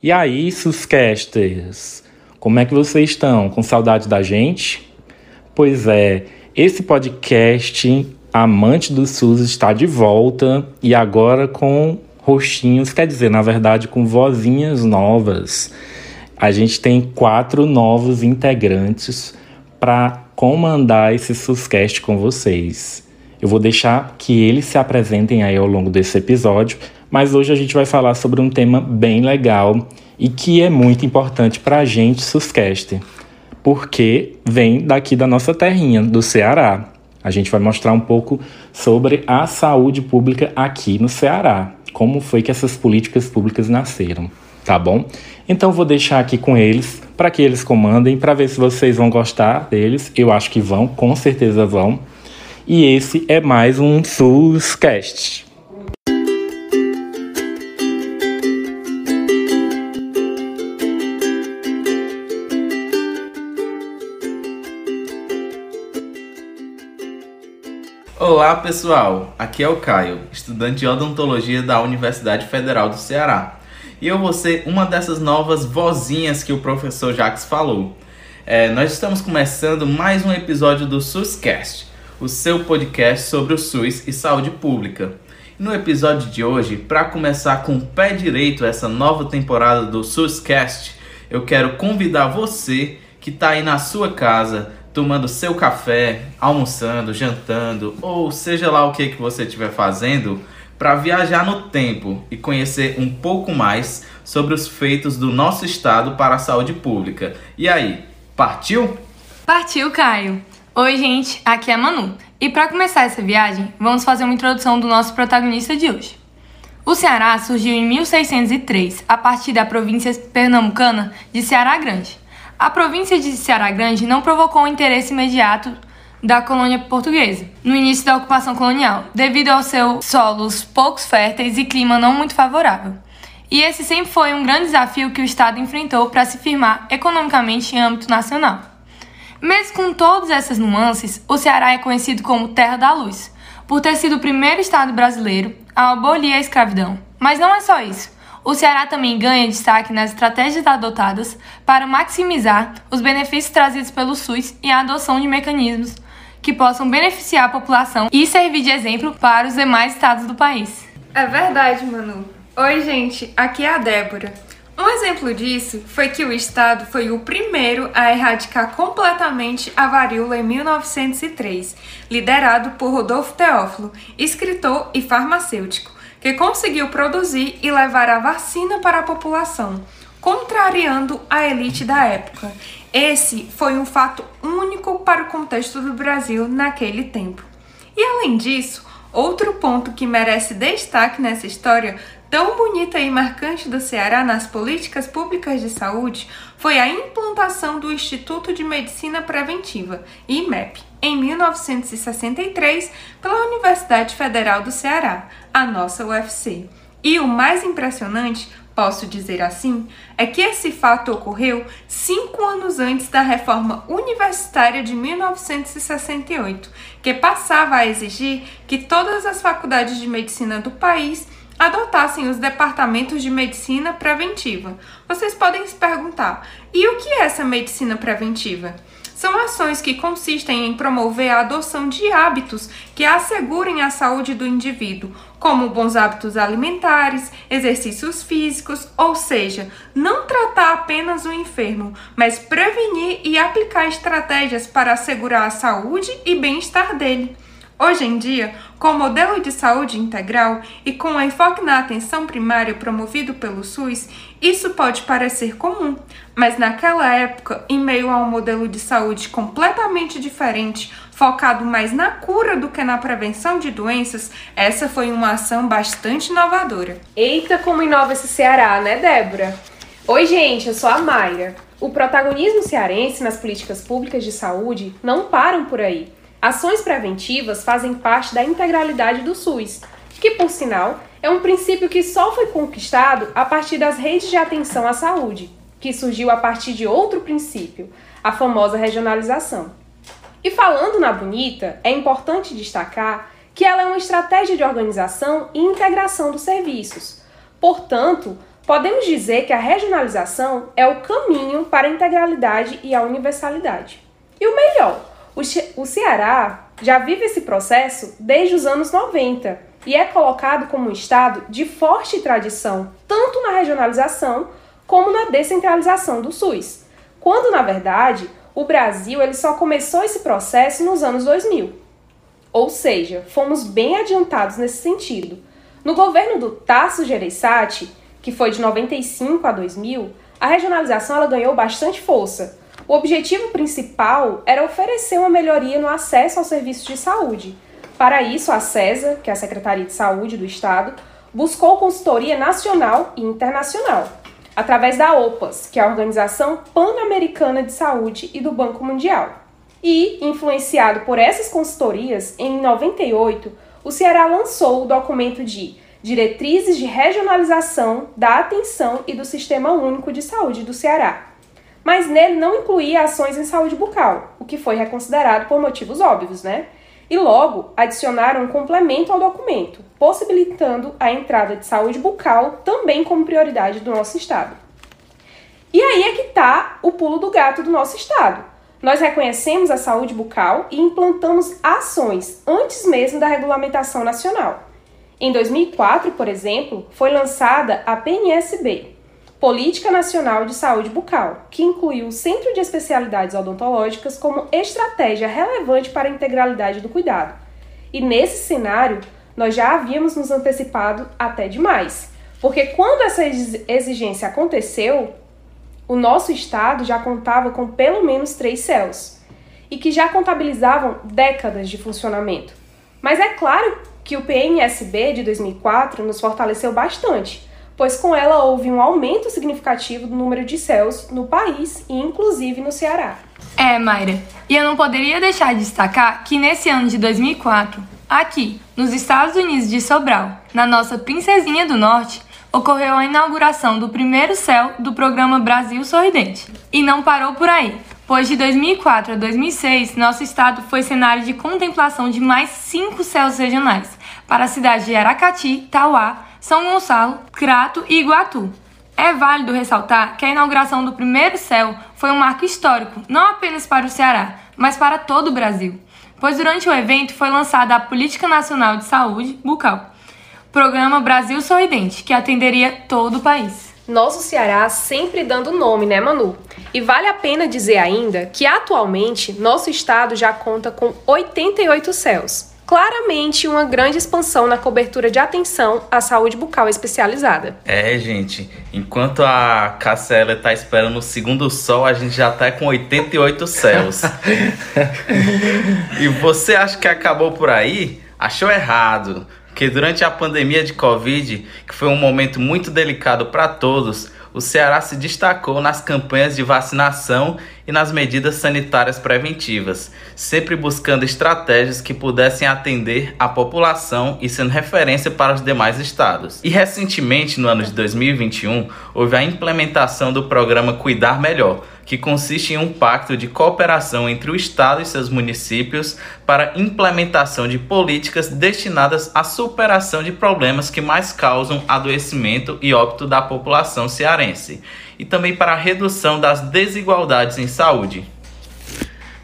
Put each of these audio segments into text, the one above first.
E aí, Suscasters, como é que vocês estão? Com saudade da gente? Pois é, esse podcast Amante do SUS está de volta e agora com rostinhos, quer dizer, na verdade, com vozinhas novas. A gente tem quatro novos integrantes para comandar esse SUScast com vocês. Eu vou deixar que eles se apresentem aí ao longo desse episódio mas hoje a gente vai falar sobre um tema bem legal e que é muito importante para a gente, Suscast, porque vem daqui da nossa terrinha, do Ceará. A gente vai mostrar um pouco sobre a saúde pública aqui no Ceará, como foi que essas políticas públicas nasceram, tá bom? Então vou deixar aqui com eles para que eles comandem, para ver se vocês vão gostar deles. Eu acho que vão, com certeza vão. E esse é mais um SUScast. Olá pessoal, aqui é o Caio, estudante de odontologia da Universidade Federal do Ceará. E eu vou ser uma dessas novas vozinhas que o professor Jacques falou. É, nós estamos começando mais um episódio do SUScast, o seu podcast sobre o SUS e saúde pública. No episódio de hoje, para começar com o pé direito essa nova temporada do SUScast, eu quero convidar você que está aí na sua casa tomando seu café, almoçando, jantando, ou seja lá o que, que você estiver fazendo, para viajar no tempo e conhecer um pouco mais sobre os feitos do nosso estado para a saúde pública. E aí, partiu? Partiu, Caio! Oi, gente, aqui é a Manu. E para começar essa viagem, vamos fazer uma introdução do nosso protagonista de hoje. O Ceará surgiu em 1603, a partir da província pernambucana de Ceará Grande. A província de Ceará Grande não provocou o interesse imediato da colônia portuguesa no início da ocupação colonial, devido aos seus solos poucos férteis e clima não muito favorável. E esse sempre foi um grande desafio que o Estado enfrentou para se firmar economicamente em âmbito nacional. Mesmo com todas essas nuances, o Ceará é conhecido como Terra da Luz, por ter sido o primeiro Estado brasileiro a abolir a escravidão. Mas não é só isso. O Ceará também ganha destaque nas estratégias adotadas para maximizar os benefícios trazidos pelo SUS e a adoção de mecanismos que possam beneficiar a população e servir de exemplo para os demais estados do país. É verdade, Manu. Oi, gente, aqui é a Débora. Um exemplo disso foi que o estado foi o primeiro a erradicar completamente a varíola em 1903, liderado por Rodolfo Teófilo, escritor e farmacêutico que conseguiu produzir e levar a vacina para a população, contrariando a elite da época. Esse foi um fato único para o contexto do Brasil naquele tempo. E além disso, outro ponto que merece destaque nessa história tão bonita e marcante do Ceará nas políticas públicas de saúde foi a implantação do Instituto de Medicina Preventiva, IMEP, em 1963 pela Universidade Federal do Ceará, a nossa UFC. E o mais impressionante, posso dizer assim, é que esse fato ocorreu cinco anos antes da reforma universitária de 1968, que passava a exigir que todas as faculdades de medicina do país adotassem os departamentos de medicina preventiva. Vocês podem se perguntar: e o que é essa medicina preventiva? São ações que consistem em promover a adoção de hábitos que assegurem a saúde do indivíduo, como bons hábitos alimentares, exercícios físicos, ou seja, não tratar apenas o enfermo, mas prevenir e aplicar estratégias para assegurar a saúde e bem-estar dele. Hoje em dia, com o modelo de saúde integral e com o enfoque na atenção primária promovido pelo SUS, isso pode parecer comum, mas naquela época, em meio a um modelo de saúde completamente diferente, focado mais na cura do que na prevenção de doenças, essa foi uma ação bastante inovadora. Eita, como inova esse Ceará, né, Débora? Oi, gente, eu sou a Mayra. O protagonismo cearense nas políticas públicas de saúde não param por aí. Ações preventivas fazem parte da integralidade do SUS, que, por sinal, é um princípio que só foi conquistado a partir das redes de atenção à saúde, que surgiu a partir de outro princípio, a famosa regionalização. E falando na Bonita, é importante destacar que ela é uma estratégia de organização e integração dos serviços. Portanto, Podemos dizer que a regionalização é o caminho para a integralidade e a universalidade. E o melhor, o Ceará já vive esse processo desde os anos 90 e é colocado como um estado de forte tradição, tanto na regionalização como na descentralização do SUS, quando na verdade o Brasil ele só começou esse processo nos anos 2000. Ou seja, fomos bem adiantados nesse sentido. No governo do Tasso Gereissati, que foi de 95 a 2000, a regionalização ela ganhou bastante força. O objetivo principal era oferecer uma melhoria no acesso aos serviços de saúde. Para isso, a CESA, que é a Secretaria de Saúde do Estado, buscou consultoria nacional e internacional, através da OPAS, que é a Organização Pan-Americana de Saúde e do Banco Mundial. E, influenciado por essas consultorias, em 98, o Ceará lançou o documento de Diretrizes de Regionalização da Atenção e do Sistema Único de Saúde do Ceará. Mas nele não incluía ações em saúde bucal, o que foi reconsiderado por motivos óbvios, né? E logo adicionaram um complemento ao documento, possibilitando a entrada de saúde bucal também como prioridade do nosso estado. E aí é que está o pulo do gato do nosso estado. Nós reconhecemos a saúde bucal e implantamos ações antes mesmo da regulamentação nacional. Em 2004, por exemplo, foi lançada a PNSB, Política Nacional de Saúde Bucal, que incluiu o Centro de Especialidades Odontológicas como estratégia relevante para a integralidade do cuidado. E nesse cenário, nós já havíamos nos antecipado até demais, porque quando essa exigência aconteceu, o nosso estado já contava com pelo menos três céus e que já contabilizavam décadas de funcionamento. Mas é claro que o PNSB de 2004 nos fortaleceu bastante, pois com ela houve um aumento significativo do número de céus no país e inclusive no Ceará. É, Mayra, e eu não poderia deixar de destacar que nesse ano de 2004, aqui, nos Estados Unidos de Sobral, na nossa Princesinha do Norte, ocorreu a inauguração do primeiro céu do programa Brasil Sorridente. E não parou por aí pois de 2004 a 2006, nosso estado foi cenário de contemplação de mais cinco céus regionais, para as cidades de Aracati, Tauá, São Gonçalo, Crato e Iguatu. É válido ressaltar que a inauguração do primeiro céu foi um marco histórico, não apenas para o Ceará, mas para todo o Brasil, pois durante o evento foi lançada a Política Nacional de Saúde Bucal, programa Brasil Sorridente, que atenderia todo o país. Nosso Ceará sempre dando nome, né, Manu? E vale a pena dizer ainda que atualmente nosso estado já conta com 88 céus. Claramente uma grande expansão na cobertura de atenção à saúde bucal especializada. É, gente, enquanto a Cassela tá esperando o segundo sol, a gente já tá com 88 céus. e você acha que acabou por aí? Achou errado que durante a pandemia de Covid, que foi um momento muito delicado para todos, o Ceará se destacou nas campanhas de vacinação e nas medidas sanitárias preventivas, sempre buscando estratégias que pudessem atender a população e sendo referência para os demais estados. E recentemente, no ano de 2021, houve a implementação do programa Cuidar Melhor que consiste em um pacto de cooperação entre o Estado e seus municípios para implementação de políticas destinadas à superação de problemas que mais causam adoecimento e óbito da população cearense, e também para a redução das desigualdades em saúde.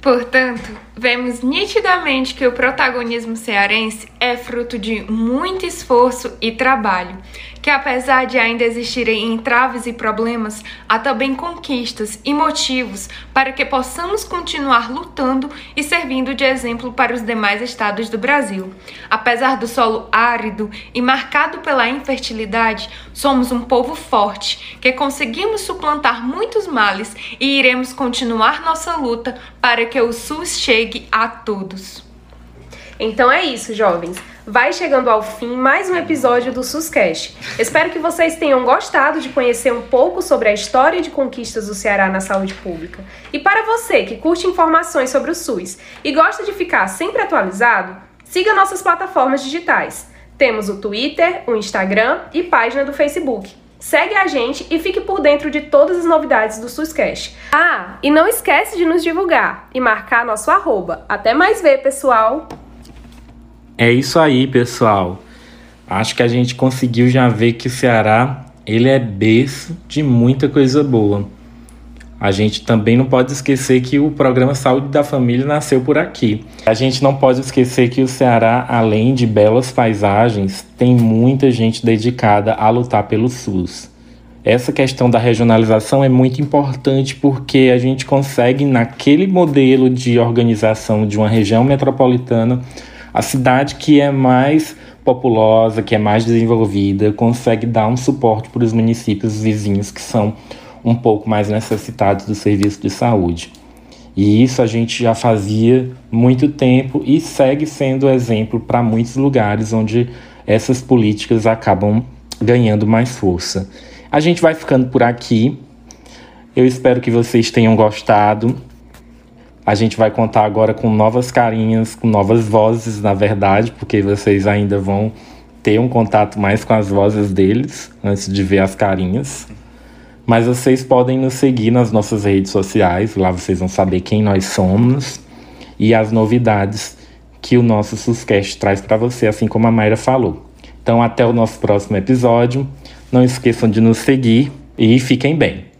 Portanto, vemos nitidamente que o protagonismo cearense é fruto de muito esforço e trabalho que apesar de ainda existirem entraves e problemas, há também conquistas e motivos para que possamos continuar lutando e servindo de exemplo para os demais estados do Brasil. Apesar do solo árido e marcado pela infertilidade, somos um povo forte que conseguimos suplantar muitos males e iremos continuar nossa luta para que o SUS a todos. Então é isso, jovens. Vai chegando ao fim mais um episódio do SUSCast. Espero que vocês tenham gostado de conhecer um pouco sobre a história de conquistas do Ceará na saúde pública. E para você que curte informações sobre o SUS e gosta de ficar sempre atualizado, siga nossas plataformas digitais. Temos o Twitter, o Instagram e página do Facebook. Segue a gente e fique por dentro de todas as novidades do SUSCast. Ah, e não esquece de nos divulgar e marcar nosso arroba. Até mais ver, pessoal! É isso aí, pessoal. Acho que a gente conseguiu já ver que o Ceará ele é berço de muita coisa boa. A gente também não pode esquecer que o programa Saúde da Família nasceu por aqui. A gente não pode esquecer que o Ceará, além de belas paisagens, tem muita gente dedicada a lutar pelo SUS. Essa questão da regionalização é muito importante porque a gente consegue, naquele modelo de organização de uma região metropolitana, a cidade que é mais populosa, que é mais desenvolvida, consegue dar um suporte para os municípios vizinhos que são um pouco mais necessitados do serviço de saúde. E isso a gente já fazia muito tempo e segue sendo exemplo para muitos lugares onde essas políticas acabam ganhando mais força. A gente vai ficando por aqui. Eu espero que vocês tenham gostado. A gente vai contar agora com novas carinhas, com novas vozes, na verdade, porque vocês ainda vão ter um contato mais com as vozes deles antes de ver as carinhas. Mas vocês podem nos seguir nas nossas redes sociais, lá vocês vão saber quem nós somos e as novidades que o nosso Suscast traz para você, assim como a Mayra falou. Então, até o nosso próximo episódio. Não esqueçam de nos seguir e fiquem bem.